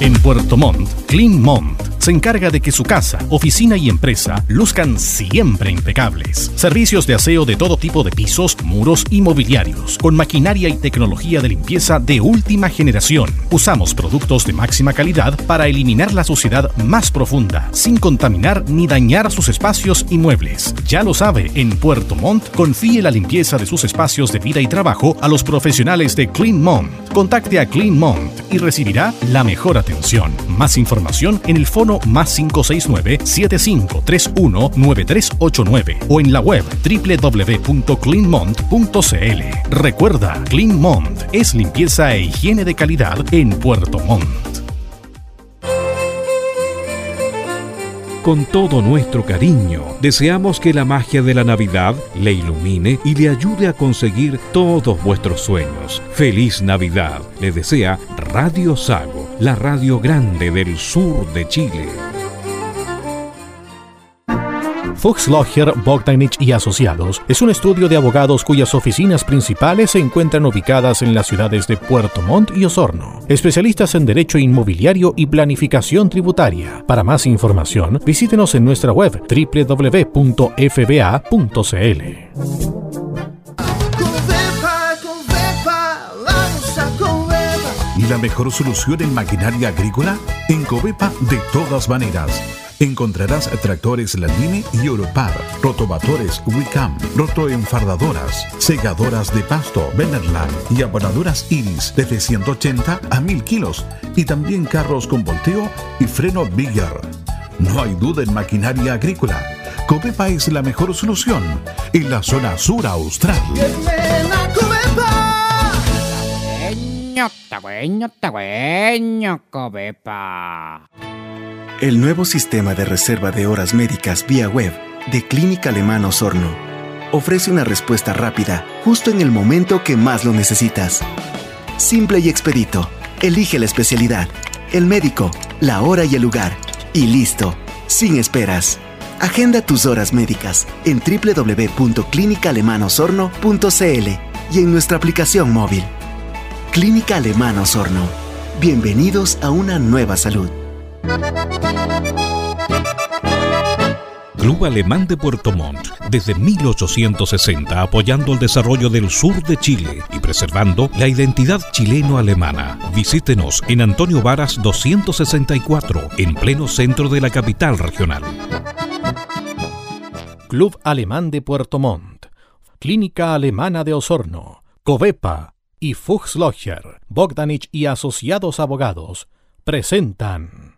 En Puerto Montt, Clean Montt se encarga de que su casa, oficina y empresa luzcan siempre impecables. Servicios de aseo de todo tipo de pisos, muros y mobiliarios, con maquinaria y tecnología de limpieza de última generación. Usamos productos de máxima calidad para eliminar la suciedad más profunda, sin contaminar ni dañar sus espacios y muebles. Ya lo sabe, en Puerto Montt confíe la limpieza de sus espacios de vida y trabajo a los profesionales de Clean Montt. Contacte a Clean Montt y recibirá la mejor atención. Más información en el fono más 569-7531-9389 o en la web www.cleanmont.cl. Recuerda, Clean Mont es limpieza e higiene de calidad en Puerto Montt. Con todo nuestro cariño, deseamos que la magia de la Navidad le ilumine y le ayude a conseguir todos vuestros sueños. Feliz Navidad, le desea Radio Sago, la radio grande del sur de Chile. Fuchs Logger, Bogdanich y Asociados es un estudio de abogados cuyas oficinas principales se encuentran ubicadas en las ciudades de Puerto Montt y Osorno. Especialistas en derecho inmobiliario y planificación tributaria. Para más información, visítenos en nuestra web www.fba.cl. ¿La mejor solución en maquinaria agrícola? En Covepa de todas maneras. Encontrarás tractores Landini y Europar, rotovatores Wicam, rotoenfardadoras, segadoras de pasto Benerland y abonadoras Iris desde 180 a 1000 kilos y también carros con volteo y freno Bigger. No hay duda en maquinaria agrícola. Covepa es la mejor solución en la zona sur austral. Covepa. El nuevo sistema de reserva de horas médicas vía web de Clínica Alemana Osorno ofrece una respuesta rápida justo en el momento que más lo necesitas. Simple y expedito. Elige la especialidad, el médico, la hora y el lugar. Y listo, sin esperas. Agenda tus horas médicas en www.clinicalemanosorno.cl y en nuestra aplicación móvil. Clínica Alemana Osorno. Bienvenidos a una nueva salud. Club Alemán de Puerto Montt, desde 1860 apoyando el desarrollo del sur de Chile y preservando la identidad chileno-alemana. Visítenos en Antonio Varas 264, en pleno centro de la capital regional. Club Alemán de Puerto Montt, Clínica Alemana de Osorno, Covepa y Fuchs Logger, Bogdanich y Asociados Abogados presentan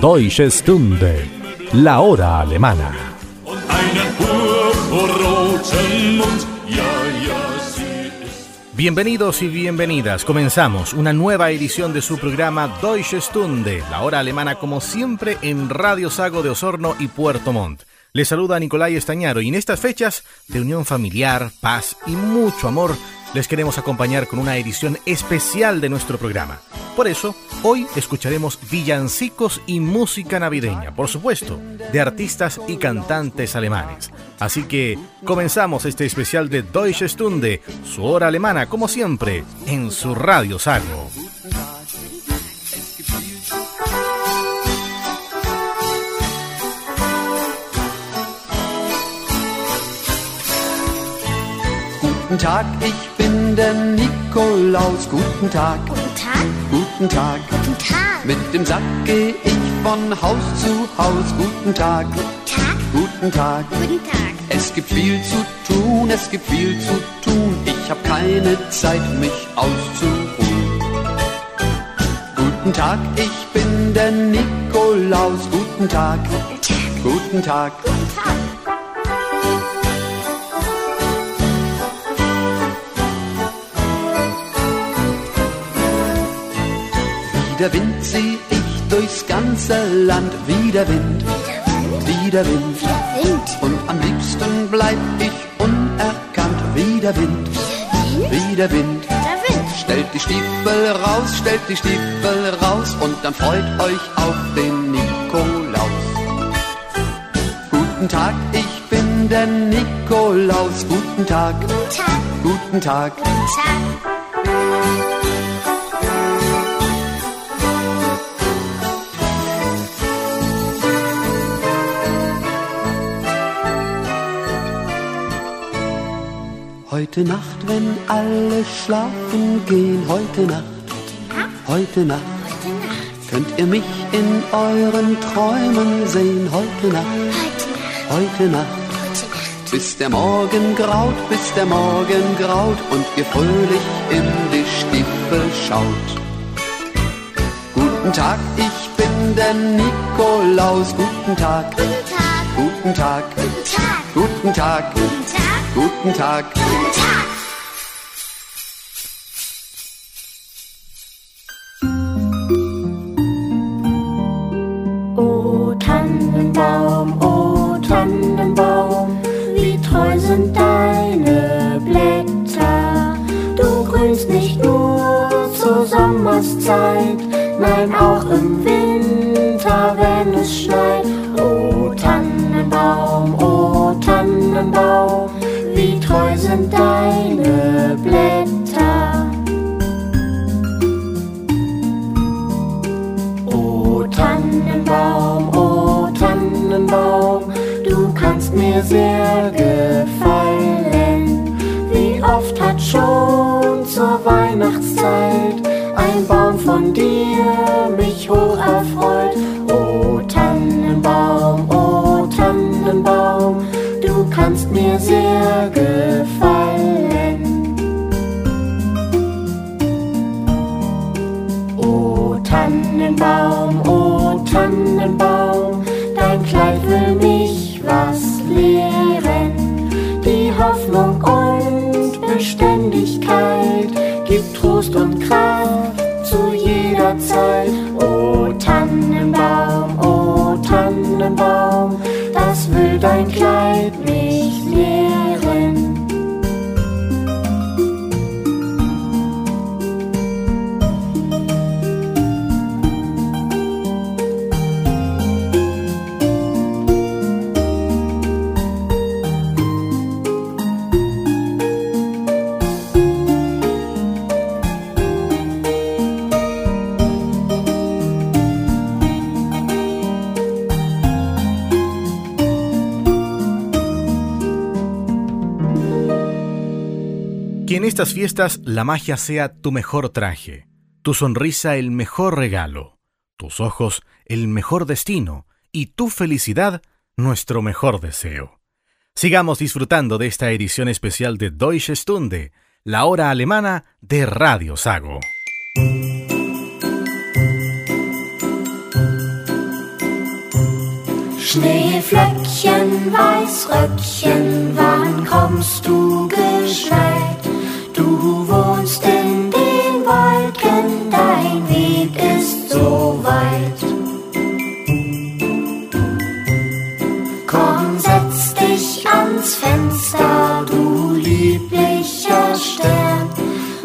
Deutsche Stunde, la hora alemana. Bienvenidos y bienvenidas. Comenzamos una nueva edición de su programa Deutsche Stunde, la hora alemana como siempre en Radio Sago de Osorno y Puerto Montt. Les saluda Nicolai Estañaro y en estas fechas de unión familiar, paz y mucho amor les queremos acompañar con una edición especial de nuestro programa. Por eso, hoy escucharemos villancicos y música navideña, por supuesto, de artistas y cantantes alemanes. Así que comenzamos este especial de Deutsche Stunde, su hora alemana, como siempre, en su radio. Guten Tag, ich bin der Nikolaus. Guten Tag. Guten Tag. Guten Tag. Guten Tag. Mit dem Sack geh ich von Haus zu Haus. Guten Tag. Guten Tag. Guten Tag. Guten Tag. Es gibt viel zu tun, es gibt viel zu tun. Ich hab keine Zeit, mich auszuruhen. Guten Tag, ich bin der Nikolaus. Guten Tag. Guten Tag. Guten Tag. Wie der Wind zieh ich durchs ganze Land, wie der Wind, wie der Wind. Und am liebsten bleib ich unerkannt, wie der Wind, wie der Wind. Stellt die Stiefel raus, stellt die Stiefel raus und dann freut euch auf den Nikolaus. Guten Tag, ich bin der Nikolaus. Guten Tag, Guten Tag. guten Tag. Guten Tag. Heute Nacht, wenn alle schlafen gehen, heute Nacht, heute Nacht, könnt ihr mich in euren Träumen sehen, heute Nacht, heute Nacht. Bis der Morgen graut, bis der Morgen graut und ihr fröhlich in die Stiefel schaut. Guten Tag, ich bin der Nikolaus, guten Tag, Guten Tag. guten Tag, Guten Tag. guten Tag, Guten Tag. guten Tag. Guten Tag. O Tannenbaum, o Tannenbaum, wie treu sind deine Blätter. Du grünst nicht nur zur Sommerszeit, nein auch im Winter, mir sehr gefallen. Wie oft hat schon zur Weihnachtszeit ein Baum von dir mich hoch erfreut. O Tannenbaum, o Tannenbaum, du kannst mir sehr gefallen. Trost und Kraft zu jeder Zeit. O Tannenbaum, o Tannenbaum, das will dein Kleid mich lehren. Que en estas fiestas la magia sea tu mejor traje, tu sonrisa el mejor regalo, tus ojos el mejor destino y tu felicidad nuestro mejor deseo. Sigamos disfrutando de esta edición especial de Deutsche Stunde, la hora alemana de Radio Sago. Schneeflöckchen, Weißröckchen, wann kommst du? Du wohnst in den Wolken, dein Weg ist so weit. Komm, setz dich ans Fenster, du lieblicher Stern,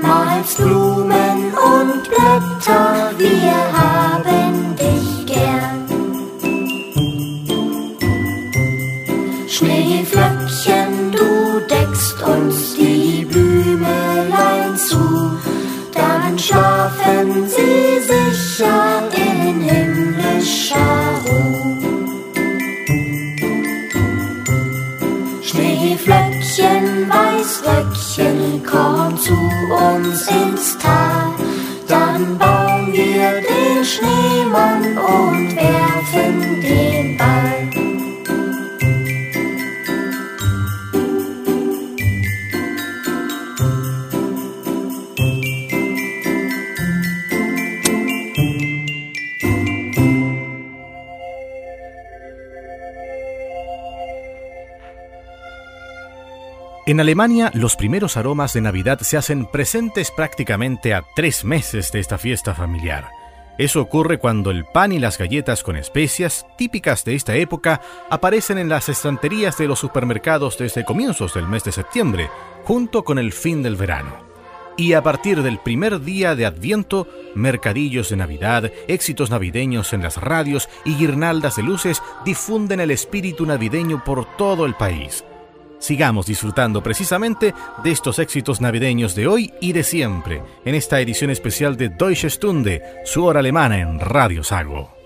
malst Blumen und Blätter, wir haben dich gern. Schneeflöckchen, in himmlischer. Schneeflöckchen, Weißröckchen, komm zu uns ins Tal, dann bauen wir den Schneemann und werfen den En Alemania, los primeros aromas de Navidad se hacen presentes prácticamente a tres meses de esta fiesta familiar. Eso ocurre cuando el pan y las galletas con especias, típicas de esta época, aparecen en las estanterías de los supermercados desde comienzos del mes de septiembre, junto con el fin del verano. Y a partir del primer día de Adviento, mercadillos de Navidad, éxitos navideños en las radios y guirnaldas de luces difunden el espíritu navideño por todo el país. Sigamos disfrutando precisamente de estos éxitos navideños de hoy y de siempre, en esta edición especial de Deutsche Stunde, su hora alemana en Radio Sago.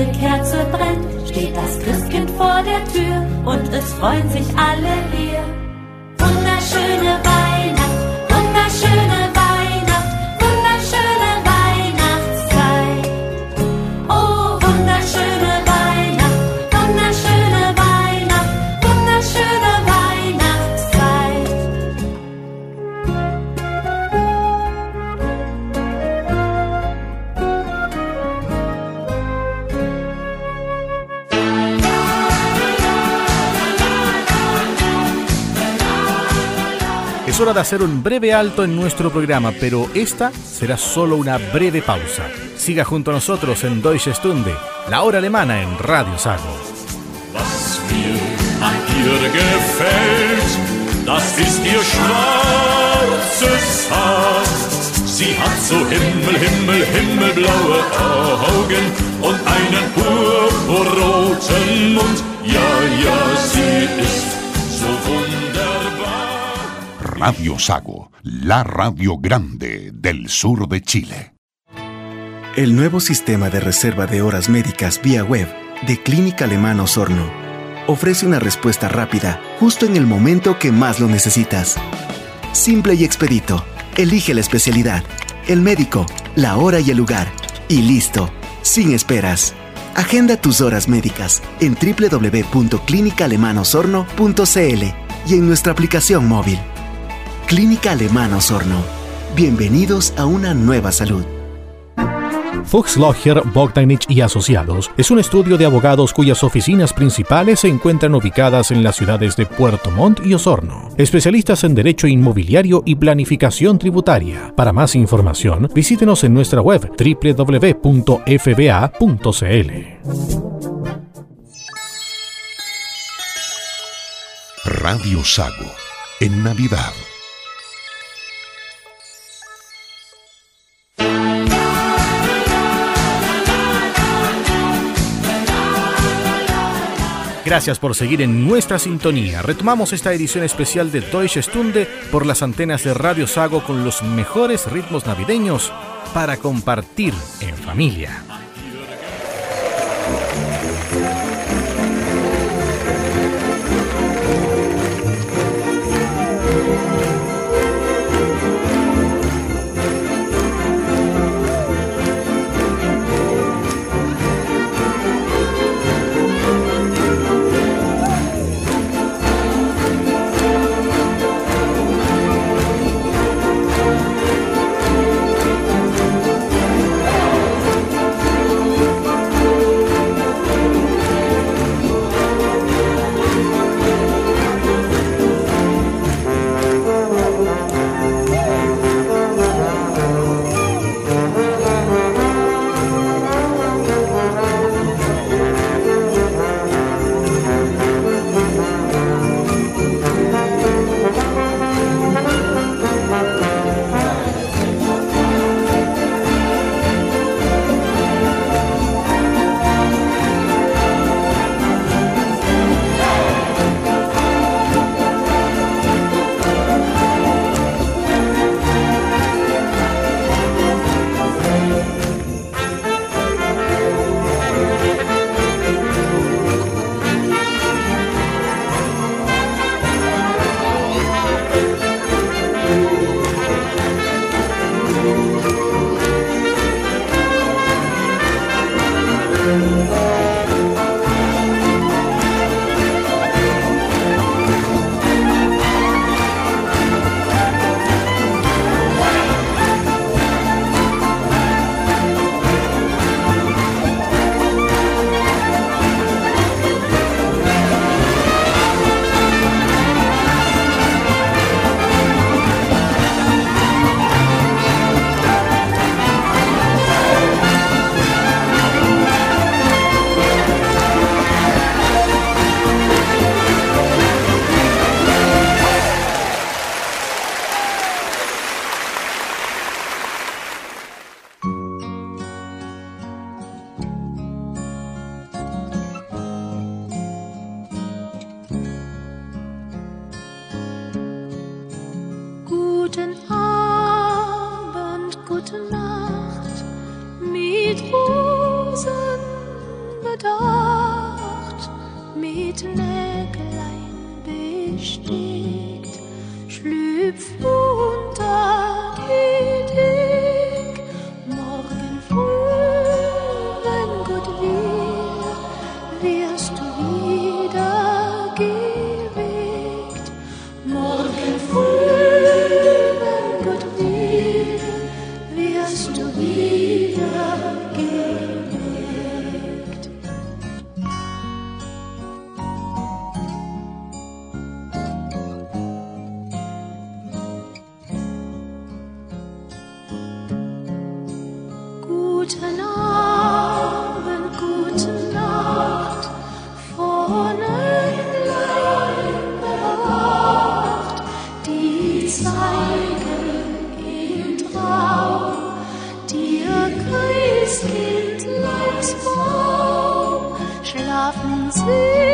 erste Kerze brennt, steht das Christkind vor der Tür und es freuen sich alle hier. De hacer un breve alto en nuestro programa, pero esta será solo una breve pausa. Siga junto a nosotros en Deutsche Stunde, la hora alemana en Radio Sago. Sie hat so Himmel, Himmel, himmelblaue Augen und einen purpurroten Mund. Ja, ja, sie ist so wunderbar. Radio Sago, la radio grande del sur de Chile. El nuevo sistema de reserva de horas médicas vía web de Clínica Alemana Osorno ofrece una respuesta rápida justo en el momento que más lo necesitas. Simple y expedito. Elige la especialidad, el médico, la hora y el lugar. Y listo, sin esperas. Agenda tus horas médicas en www.clinicalemanosorno.cl y en nuestra aplicación móvil. Clínica Alemana Osorno. Bienvenidos a una nueva salud. Fuchs Logger, Bogdanich y Asociados es un estudio de abogados cuyas oficinas principales se encuentran ubicadas en las ciudades de Puerto Montt y Osorno. Especialistas en derecho inmobiliario y planificación tributaria. Para más información, visítenos en nuestra web www.fba.cl. Radio Sago, en Navidad. Gracias por seguir en nuestra sintonía. Retomamos esta edición especial de Deutsche Stunde por las antenas de Radio Sago con los mejores ritmos navideños para compartir en familia. es gilt, lass Frau, schlafen Sie.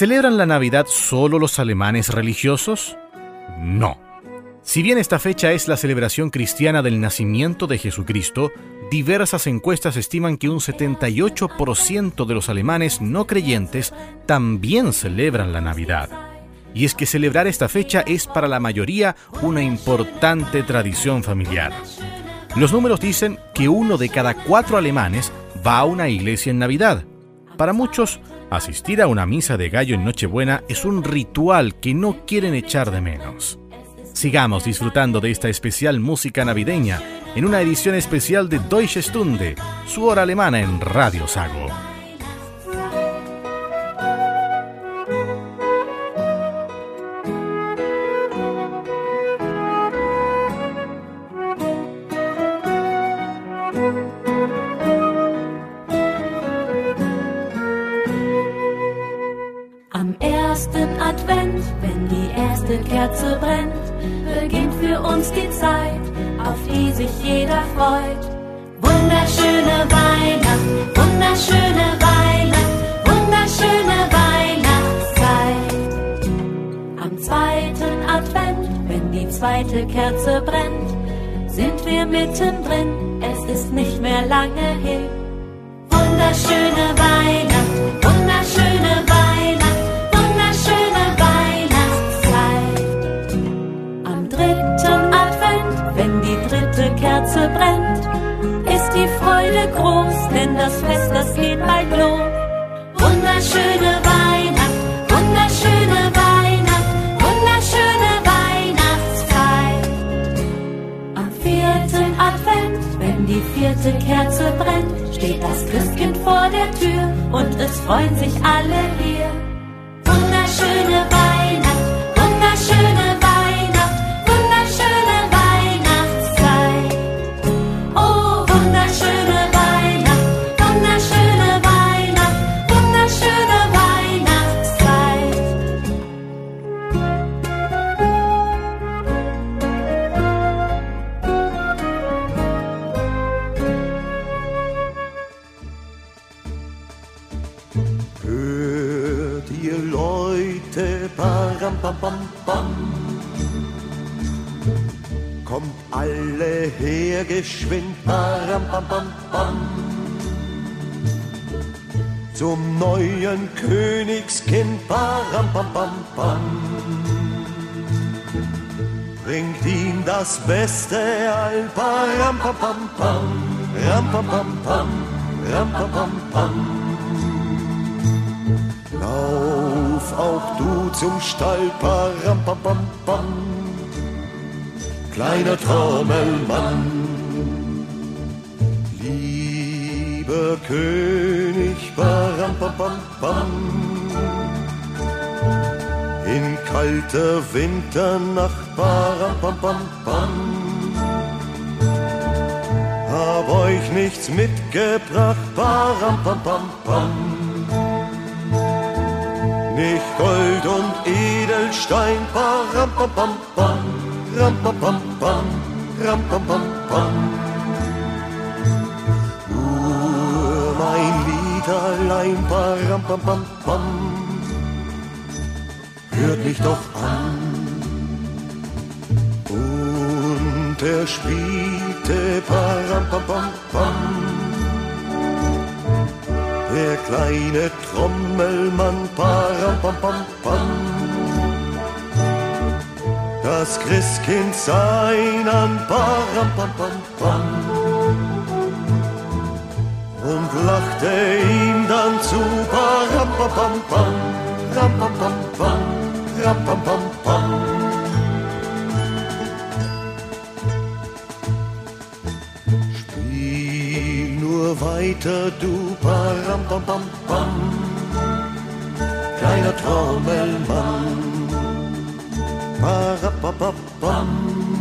¿Celebran la Navidad solo los alemanes religiosos? No. Si bien esta fecha es la celebración cristiana del nacimiento de Jesucristo, diversas encuestas estiman que un 78% de los alemanes no creyentes también celebran la Navidad. Y es que celebrar esta fecha es para la mayoría una importante tradición familiar. Los números dicen que uno de cada cuatro alemanes va a una iglesia en Navidad. Para muchos, asistir a una misa de gallo en Nochebuena es un ritual que no quieren echar de menos. Sigamos disfrutando de esta especial música navideña en una edición especial de Deutsche Stunde, su hora alemana en Radio Sago. Zum neuen Königskind, param, pam, pam, pam. Bringt ihm das Beste all, param, pam, pam, pam. Ram, pam, pam, pam. Ram, pam, pam, pam. Lauf auch du zum Stall, param, pam, pam, pam. Kleiner Trommelmann, lieber König, param, pam, pam, pam. In kalter Winternacht, param, pam, pam, pam. Hab euch nichts mitgebracht, param, pam, pam, pam. nicht Gold und Edelstein, param pam pam pam, pam pam pam, pam pam pam. Allein, param pam pam pam, hört mich doch an. Und er spielte param pam pam pam der kleine Trommelmann, param pam pam pam. Das Christkind sein an, param pam pam pam und lachte ihm dann zu. Parapapampam, rampampampam, rampampampam. Spiel nur weiter, du Parampampampam, kleiner Trommelmann. Parapapampam.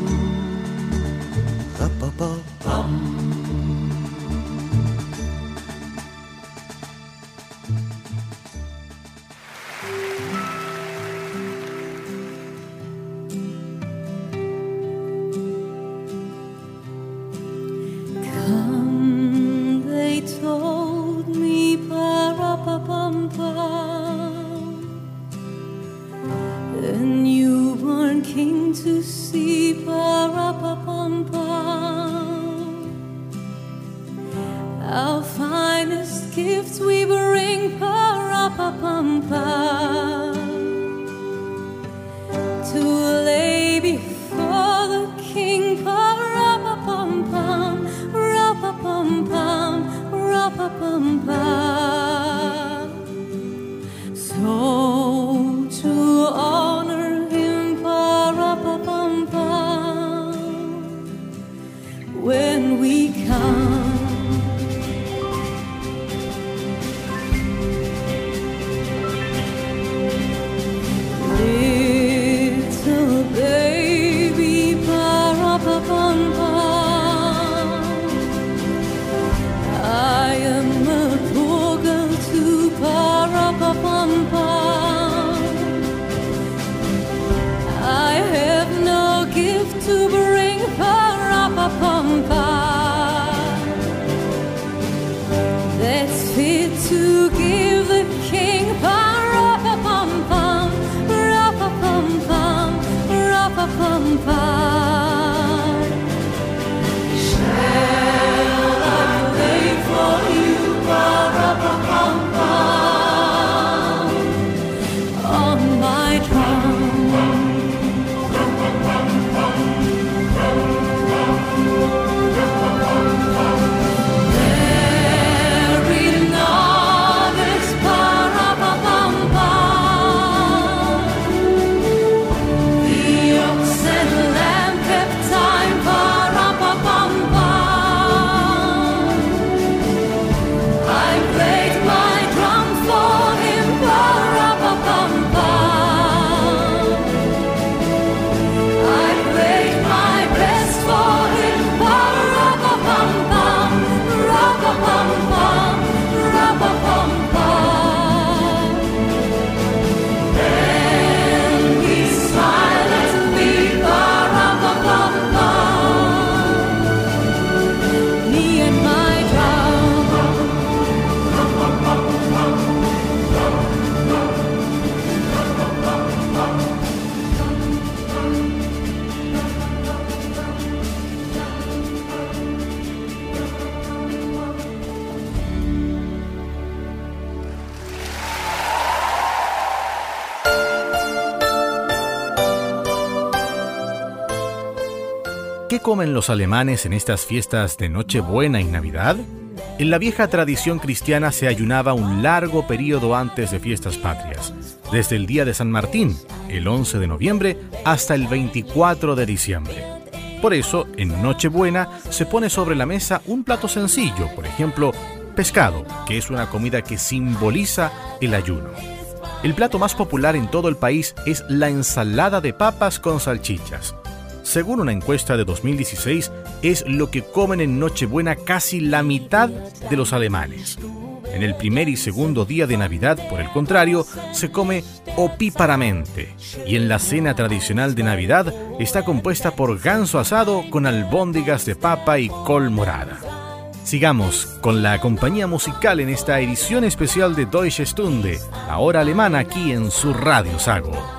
Comen los alemanes en estas fiestas de Nochebuena y Navidad? En la vieja tradición cristiana se ayunaba un largo periodo antes de fiestas patrias, desde el día de San Martín, el 11 de noviembre, hasta el 24 de diciembre. Por eso, en Nochebuena se pone sobre la mesa un plato sencillo, por ejemplo, pescado, que es una comida que simboliza el ayuno. El plato más popular en todo el país es la ensalada de papas con salchichas. Según una encuesta de 2016, es lo que comen en Nochebuena casi la mitad de los alemanes. En el primer y segundo día de Navidad, por el contrario, se come opíparamente. Y en la cena tradicional de Navidad está compuesta por ganso asado con albóndigas de papa y col morada. Sigamos con la compañía musical en esta edición especial de Deutsche Stunde, la hora alemana aquí en su Radio Sago.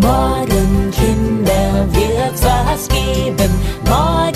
Morgen, Kinder, wird's was geben. Morgen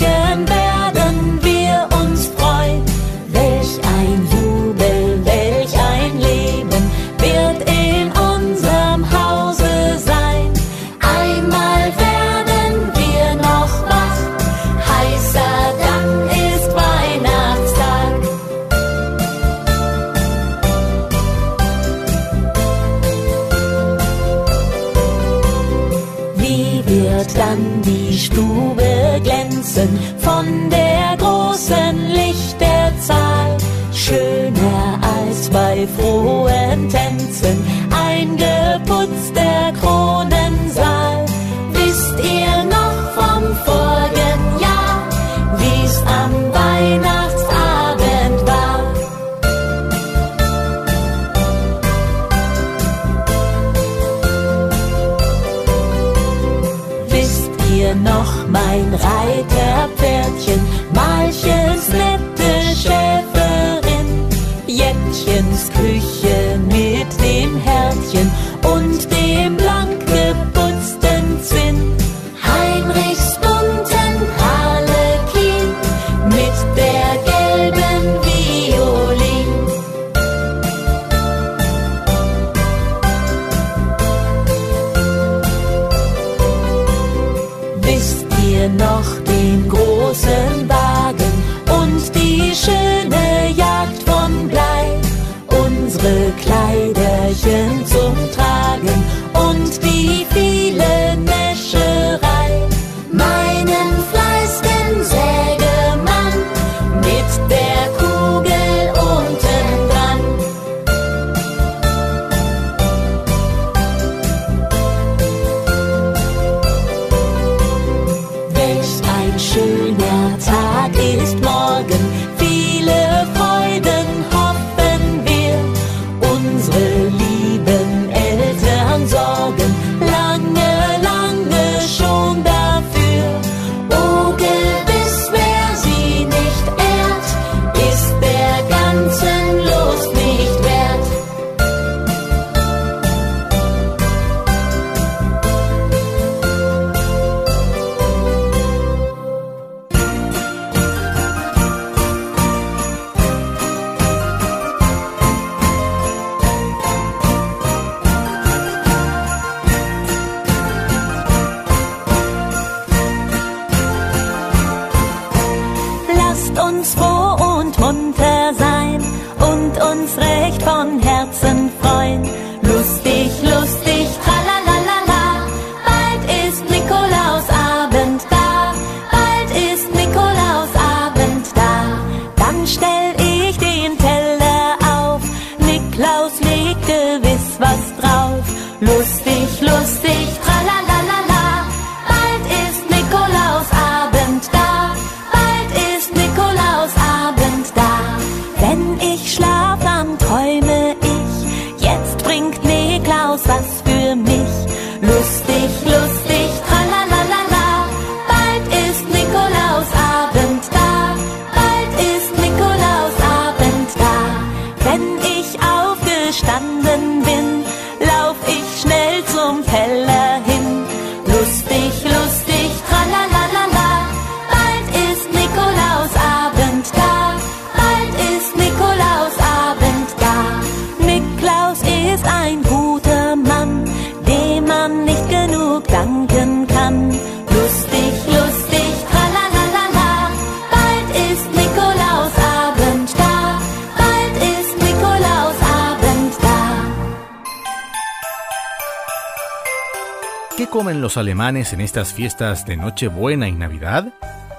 los alemanes en estas fiestas de Nochebuena y Navidad?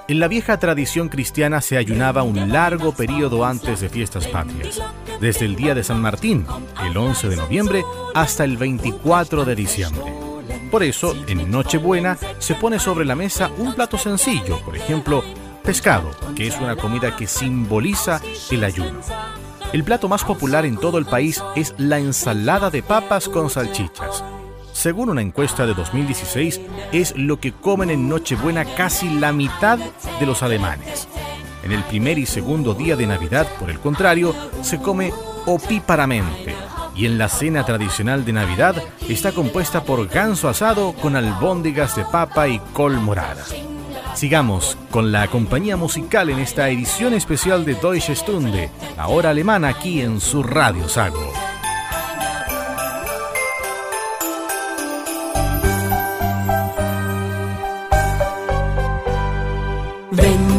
En la vieja tradición cristiana se ayunaba un largo periodo antes de fiestas patrias, desde el día de San Martín, el 11 de noviembre, hasta el 24 de diciembre. Por eso, en Nochebuena se pone sobre la mesa un plato sencillo, por ejemplo, pescado, que es una comida que simboliza el ayuno. El plato más popular en todo el país es la ensalada de papas con salchichas. Según una encuesta de 2016, es lo que comen en Nochebuena casi la mitad de los alemanes. En el primer y segundo día de Navidad, por el contrario, se come opíparamente. Y en la cena tradicional de Navidad está compuesta por ganso asado con albóndigas de papa y col morada. Sigamos con la compañía musical en esta edición especial de Deutsche Stunde, la hora alemana aquí en su Radio Sago.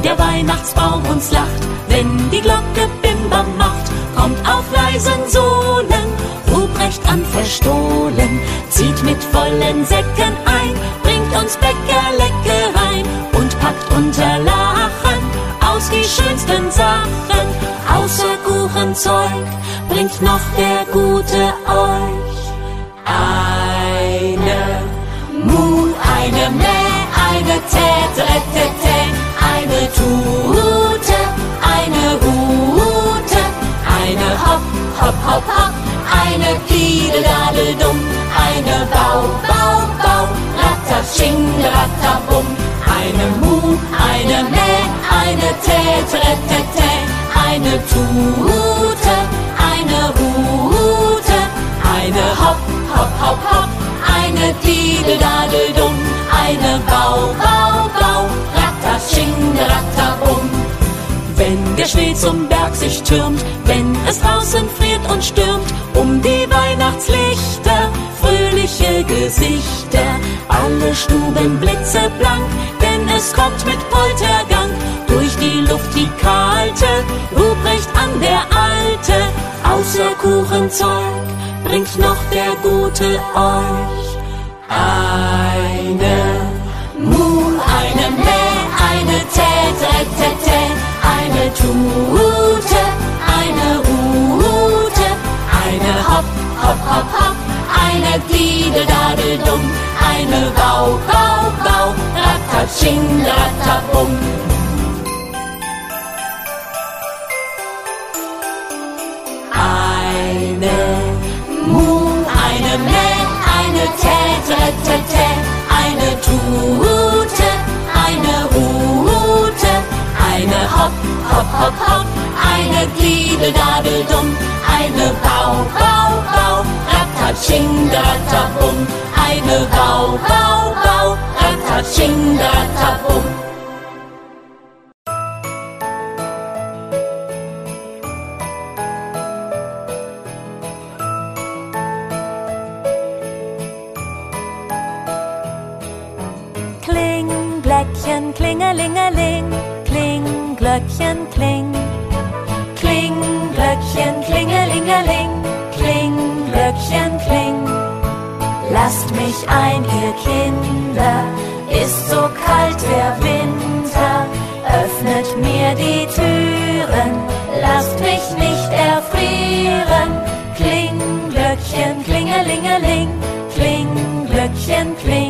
Der Weihnachtsbaum uns lacht, wenn die Glocke Bimbam macht, kommt auf leisen Sohlen Ruprecht an verstohlen, zieht mit vollen Säcken ein, bringt uns Bäckerleckereien und packt unter Lachen aus die schönsten Sachen. Außer Kuchenzeug bringt noch der Gute euch. Eine Tute, eine Rute, eine Hopp, Hopp, Hopp, Hopp, eine Fiedeladedum, eine Bau, Bau, Bau, Rattatsching, Rattabum, eine Mu, eine Mäh, eine Tä, Tä, Tä, Tä, eine Tute, eine Rute, eine Hopp, Hopp, Hopp, Hopp, eine Diededadeldum, eine Bau, Bau, Bau, Rattabum. Wenn der Schnee zum Berg sich türmt, wenn es draußen friert und stürmt, um die Weihnachtslichter, fröhliche Gesichter, alle Stuben blitzeblank, denn es kommt mit Poltergang. Durch die Luft die kalte, Ruprecht an der Alte, außer Kuchenzeug bringt noch der Gute euch eine Mu, eine Mäh, eine Tät, Tät, Tät, Tät, eine Tute, eine Ute, eine Hopp, Hopp, Hopp, Hopp, eine Gliede, eine Bau, Bau, Bau, Ratatsching, Ratabum. Eine Mu, eine Mä, eine Tät, Tät, Tät, Tät, eine Tute, Hopp, Hopp, Hopp, Hopp, eine Diededadeldum, eine Bau, Bau, Bau, Rattatsching, Rattabum, eine Bau, Bau, Bau, Rattatsching, Rattabum. Kling, Glöckchen, klingelingeling, kling, Glöckchen, kling. Kling, Glöckchen, klingelingeling, kling, Glöckchen, kling. Lasst mich ein, ihr Kinder, ist so kalt der Winter. Öffnet mir die Türen, lasst mich nicht erfrieren. Kling, Glöckchen, klingelingeling, kling, Glöckchen, kling. Kling,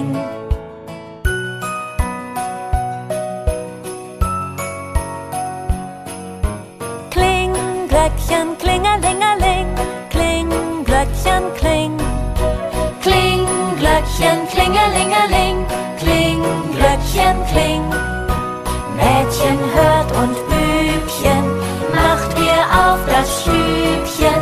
Glöckchen, kling. Mädchen hört und Bübchen, macht ihr auf das Stübchen,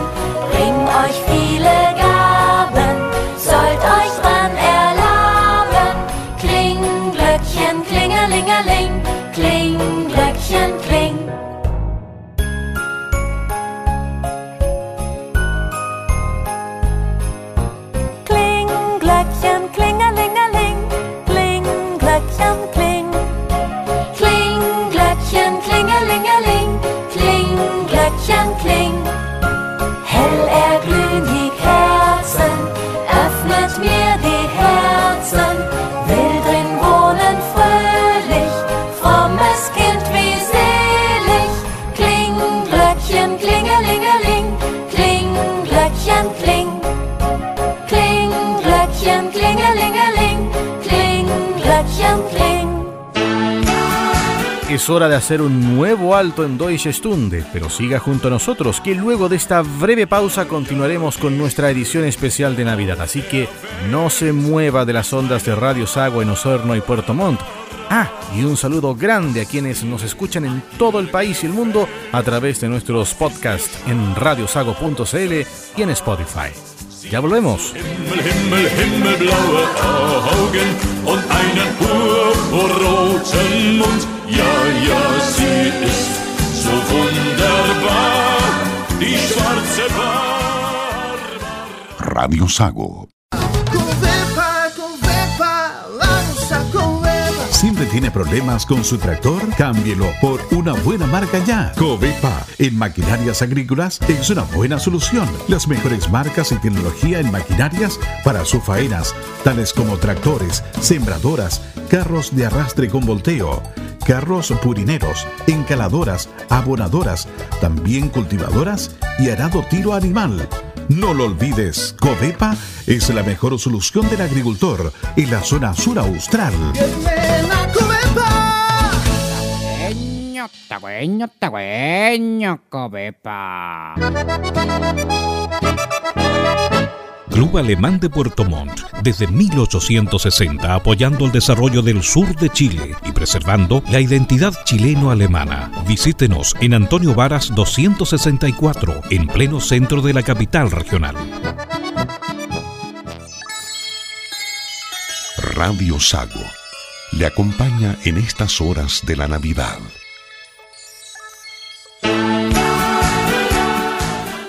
es hora de hacer un nuevo alto en Deutsche Stunde, pero siga junto a nosotros, que luego de esta breve pausa continuaremos con nuestra edición especial de Navidad. Así que no se mueva de las ondas de Radio Sago en Osorno y Puerto Montt. Ah, y un saludo grande a quienes nos escuchan en todo el país y el mundo a través de nuestros podcasts en radiosago.cl y en Spotify. Ya volvemos. Himmel, Himmel, himmelblaue Augen und einen purpurroten Mund. Ja, ja, sie ist so wunderbar, die schwarze Bar. Radio Sago. ¿Siempre tiene problemas con su tractor? Cámbielo por una buena marca ya. Covepa, en maquinarias agrícolas, es una buena solución. Las mejores marcas y tecnología en maquinarias para sus faenas, tales como tractores, sembradoras, carros de arrastre con volteo, carros purineros, encaladoras, abonadoras, también cultivadoras y arado tiro animal. No lo olvides, Covepa es la mejor solución del agricultor en la zona sur austral. Tagüeño, tagüeño, tagüeño, cobepa. Club Alemán de Puerto Montt, desde 1860 apoyando el desarrollo del sur de Chile y preservando la identidad chileno-alemana. Visítenos en Antonio Varas 264, en pleno centro de la capital regional. Radio Sago le acompaña en estas horas de la Navidad.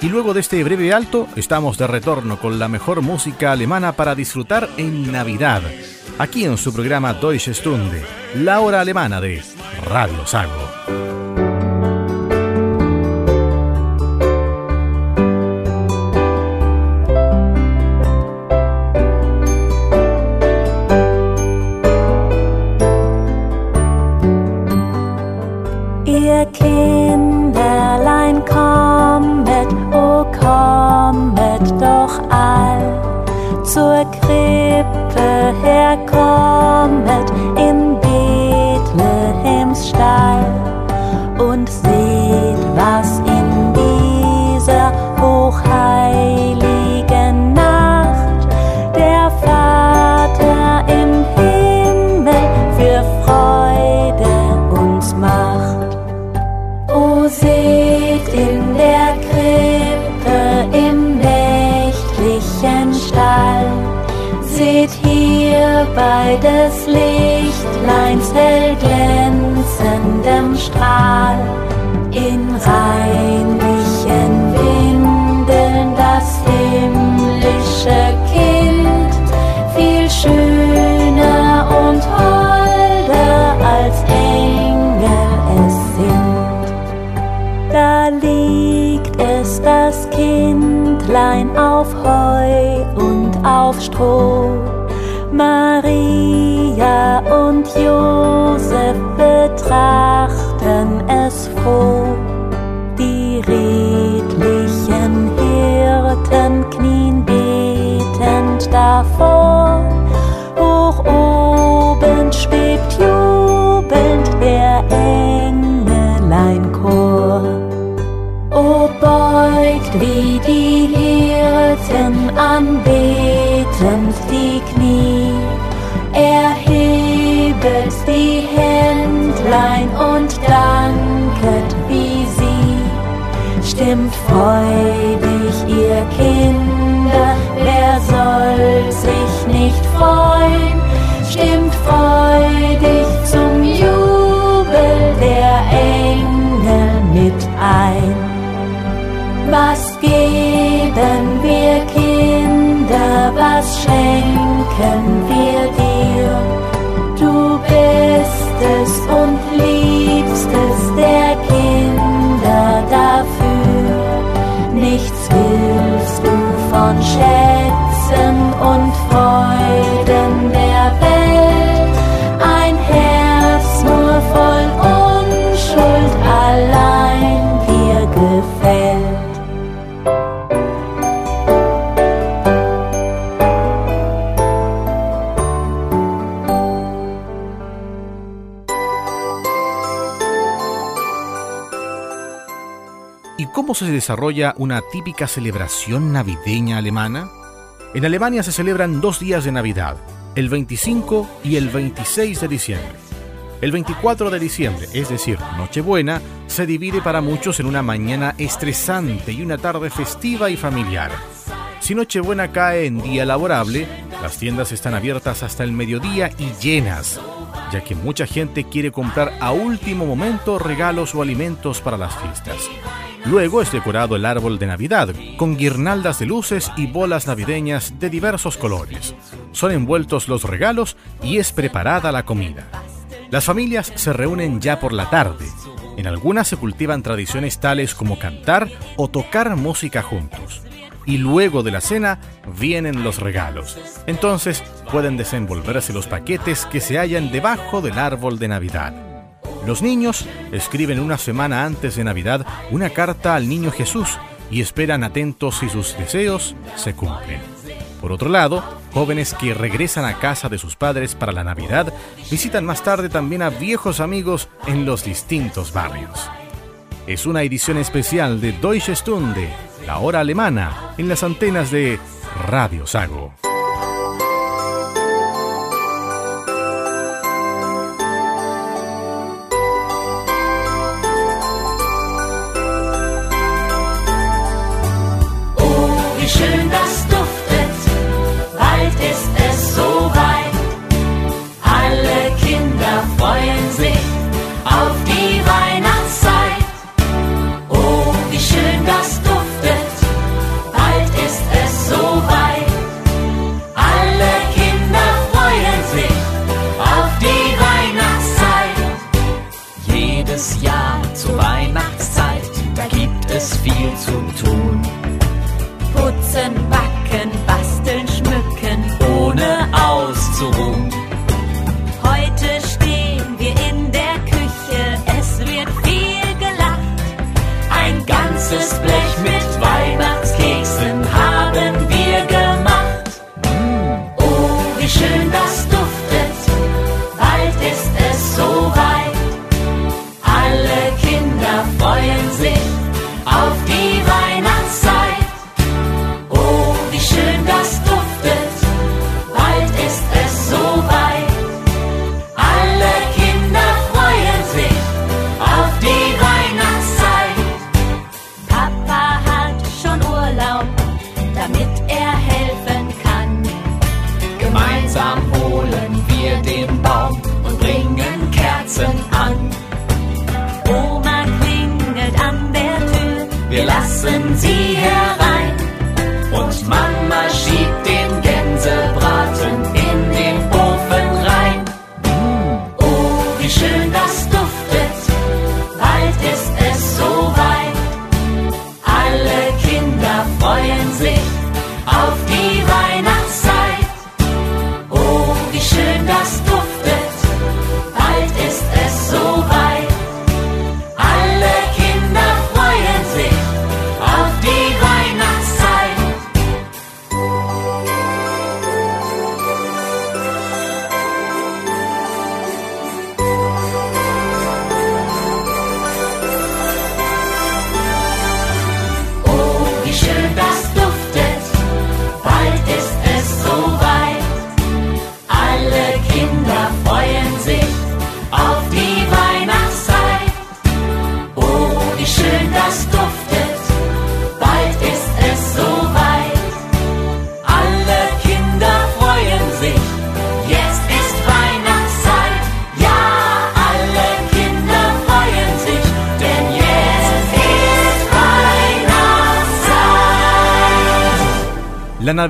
Y luego de este breve alto, estamos de retorno con la mejor música alemana para disfrutar en Navidad, aquí en su programa Deutsche Stunde, la hora alemana de Radio Sago. Ihr zur Krippe herkommet des Lichtleins hell glänzendem Strahl, in reinlichen Stimmt freudig, ihr Kinder, wer soll sich nicht freuen? Stimmt freudig zum Jubel der Engel mit ein. Was geben wir Kinder, was schenken wir dir? Du bist es cómo se desarrolla una típica celebración navideña alemana? En Alemania se celebran dos días de Navidad, el 25 y el 26 de diciembre. El 24 de diciembre, es decir, Nochebuena, se divide para muchos en una mañana estresante y una tarde festiva y familiar. Si Nochebuena cae en día laborable, las tiendas están abiertas hasta el mediodía y llenas, ya que mucha gente quiere comprar a último momento regalos o alimentos para las fiestas. Luego es decorado el árbol de Navidad con guirnaldas de luces y bolas navideñas de diversos colores. Son envueltos los regalos y es preparada la comida. Las familias se reúnen ya por la tarde. En algunas se cultivan tradiciones tales como cantar o tocar música juntos. Y luego de la cena vienen los regalos. Entonces pueden desenvolverse los paquetes que se hallan debajo del árbol de Navidad. Los niños escriben una semana antes de Navidad una carta al niño Jesús y esperan atentos si sus deseos se cumplen. Por otro lado, jóvenes que regresan a casa de sus padres para la Navidad visitan más tarde también a viejos amigos en los distintos barrios. Es una edición especial de Deutsche Stunde, la hora alemana, en las antenas de Radio Sago. Schön das duftet, bald ist es soweit. Alle Kinder freuen sich auf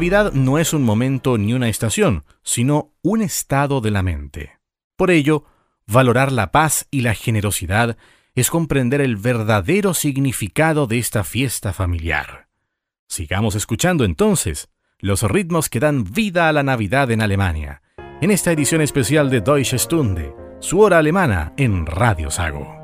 Navidad no es un momento ni una estación, sino un estado de la mente. Por ello, valorar la paz y la generosidad es comprender el verdadero significado de esta fiesta familiar. Sigamos escuchando entonces los ritmos que dan vida a la Navidad en Alemania, en esta edición especial de Deutsche Stunde, su hora alemana en Radio Sago.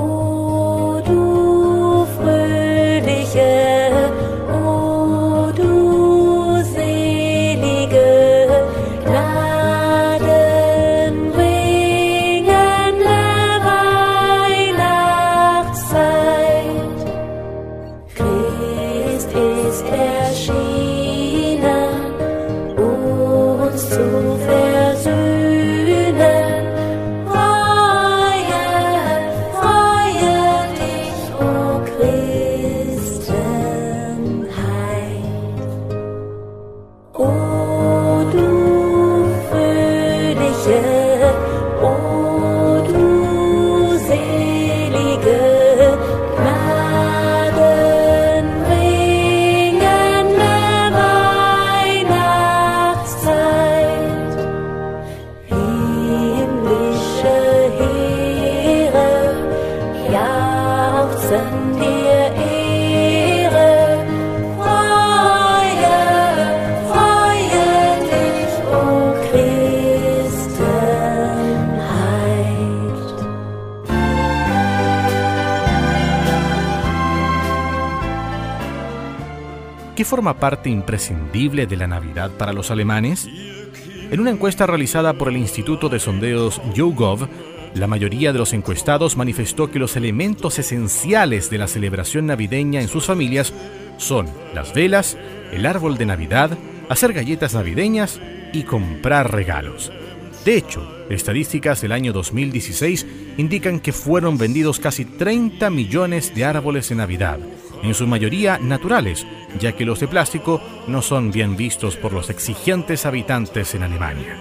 Oh. Forma parte imprescindible de la Navidad para los alemanes? En una encuesta realizada por el Instituto de Sondeos YouGov, la mayoría de los encuestados manifestó que los elementos esenciales de la celebración navideña en sus familias son las velas, el árbol de Navidad, hacer galletas navideñas y comprar regalos. De hecho, estadísticas del año 2016 indican que fueron vendidos casi 30 millones de árboles de Navidad, en su mayoría naturales, ya que los de plástico no son bien vistos por los exigentes habitantes en Alemania.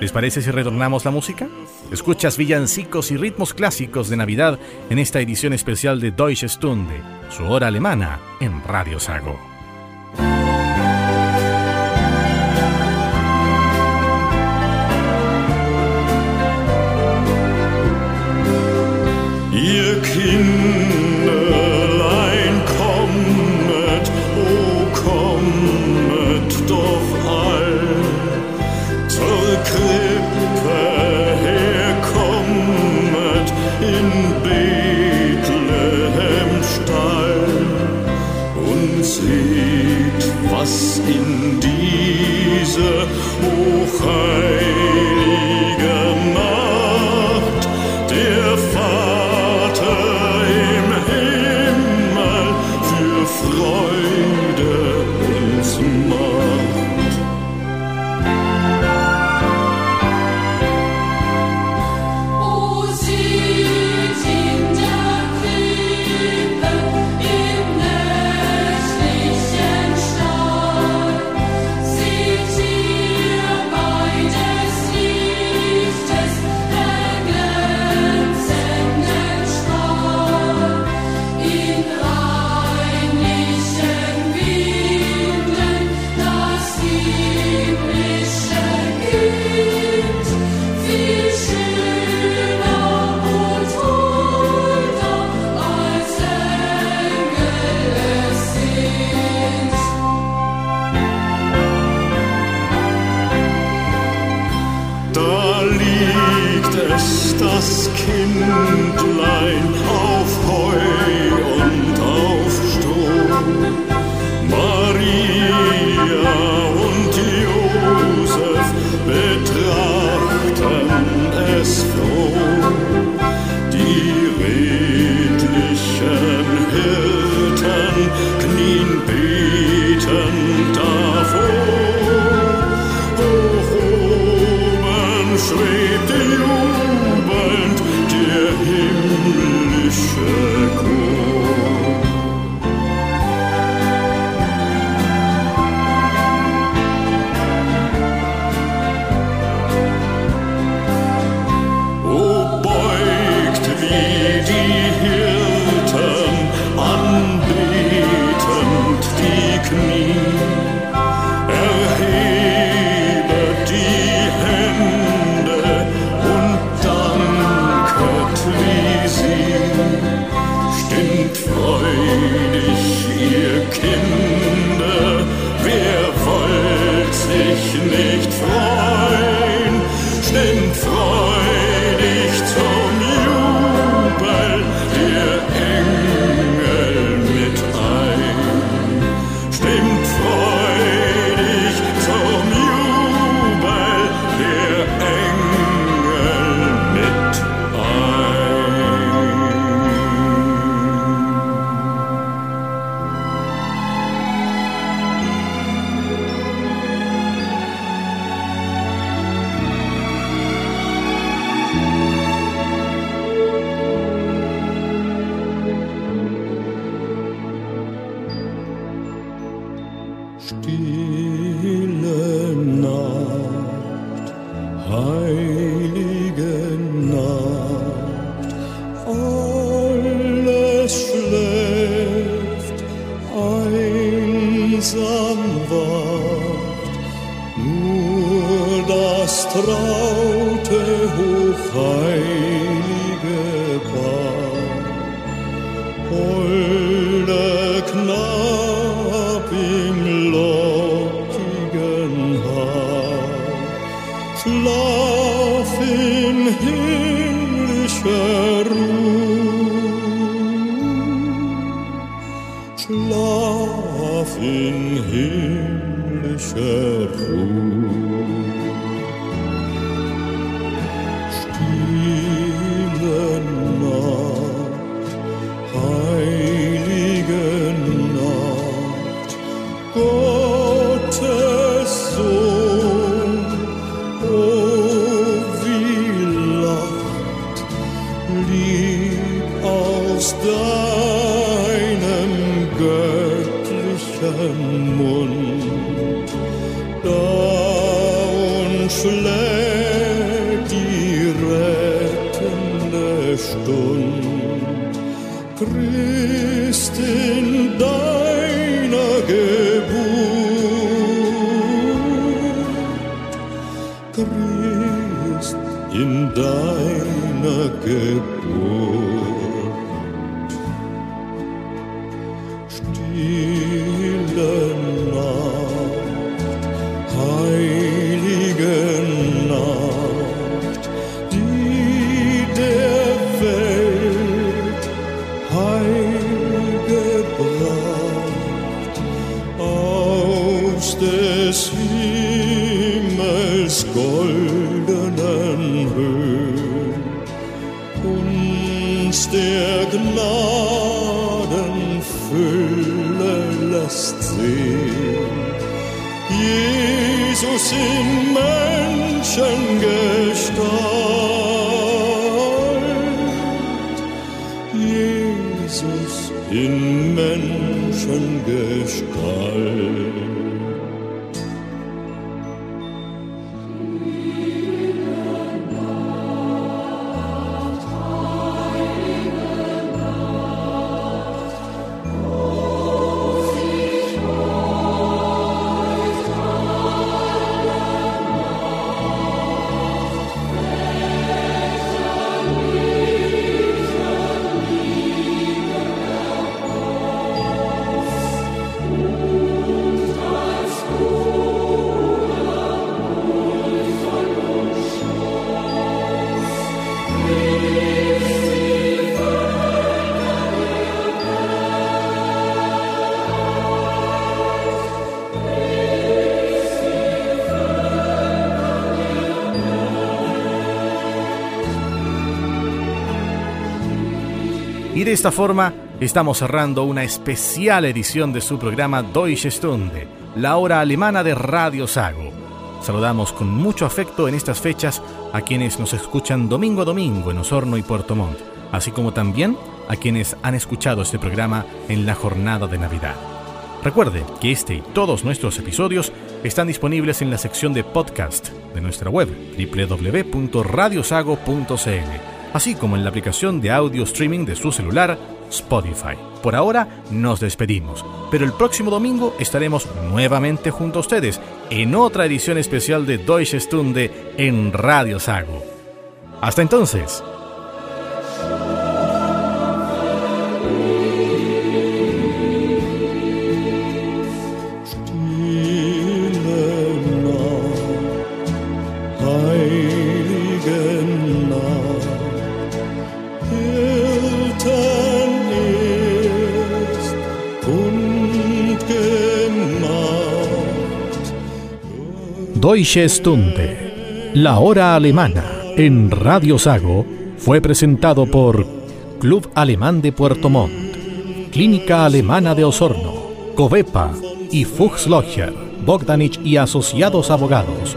¿Les parece si retornamos la música? Escuchas villancicos y ritmos clásicos de Navidad en esta edición especial de Deutsche Stunde, su hora alemana en Radio Sago. Feuer. Hirten knien betend Gestalt. De esta forma estamos cerrando una especial edición de su programa Deutsche Stunde, la hora alemana de Radio Sago. Saludamos con mucho afecto en estas fechas a quienes nos escuchan domingo a domingo en Osorno y Puerto Montt, así como también a quienes han escuchado este programa en la jornada de Navidad. Recuerde que este y todos nuestros episodios están disponibles en la sección de podcast de nuestra web www.radiosago.cl así como en la aplicación de audio streaming de su celular Spotify. Por ahora nos despedimos, pero el próximo domingo estaremos nuevamente junto a ustedes en otra edición especial de Deutsche Stunde en Radio Sago. Hasta entonces. Deutsche Stunde, la hora alemana en Radio Sago, fue presentado por Club Alemán de Puerto Montt, Clínica Alemana de Osorno, Covepa y Fuchs Logger, Bogdanich y Asociados Abogados.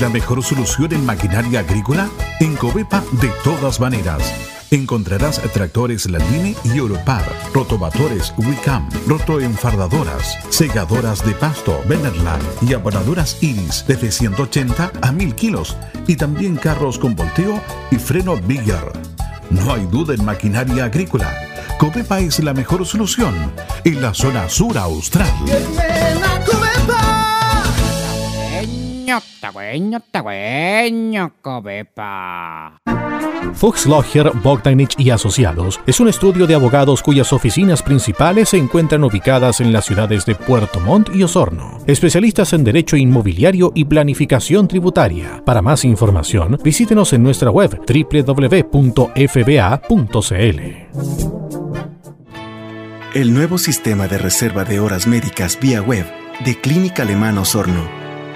La mejor solución en maquinaria agrícola? En Covepa de todas maneras. Encontrarás tractores Landini y Europar, rotovatores Wicam, rotoenfardadoras, segadoras de pasto Benerland y abonadoras Iris desde 180 a 1000 kilos y también carros con volteo y freno Bigger. No hay duda en maquinaria agrícola. Covepa es la mejor solución en la zona sur austral. Fuchs Logger, Bogdanich y Asociados es un estudio de abogados cuyas oficinas principales se encuentran ubicadas en las ciudades de Puerto Montt y Osorno. Especialistas en derecho inmobiliario y planificación tributaria. Para más información, visítenos en nuestra web www.fba.cl. El nuevo sistema de reserva de horas médicas vía web de Clínica Alemán Osorno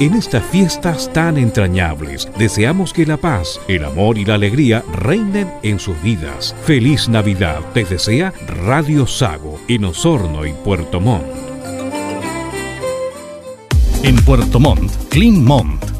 En estas fiestas tan entrañables, deseamos que la paz, el amor y la alegría reinen en sus vidas. Feliz Navidad, te desea Radio Sago, en Osorno y Puerto Montt. En Puerto Montt, Clean Montt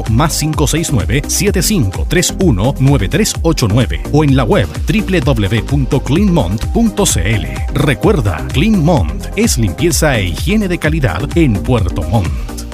más 569-7531-9389 o en la web www.cleanmont.cl. Recuerda, Clean Mont es limpieza e higiene de calidad en Puerto Montt.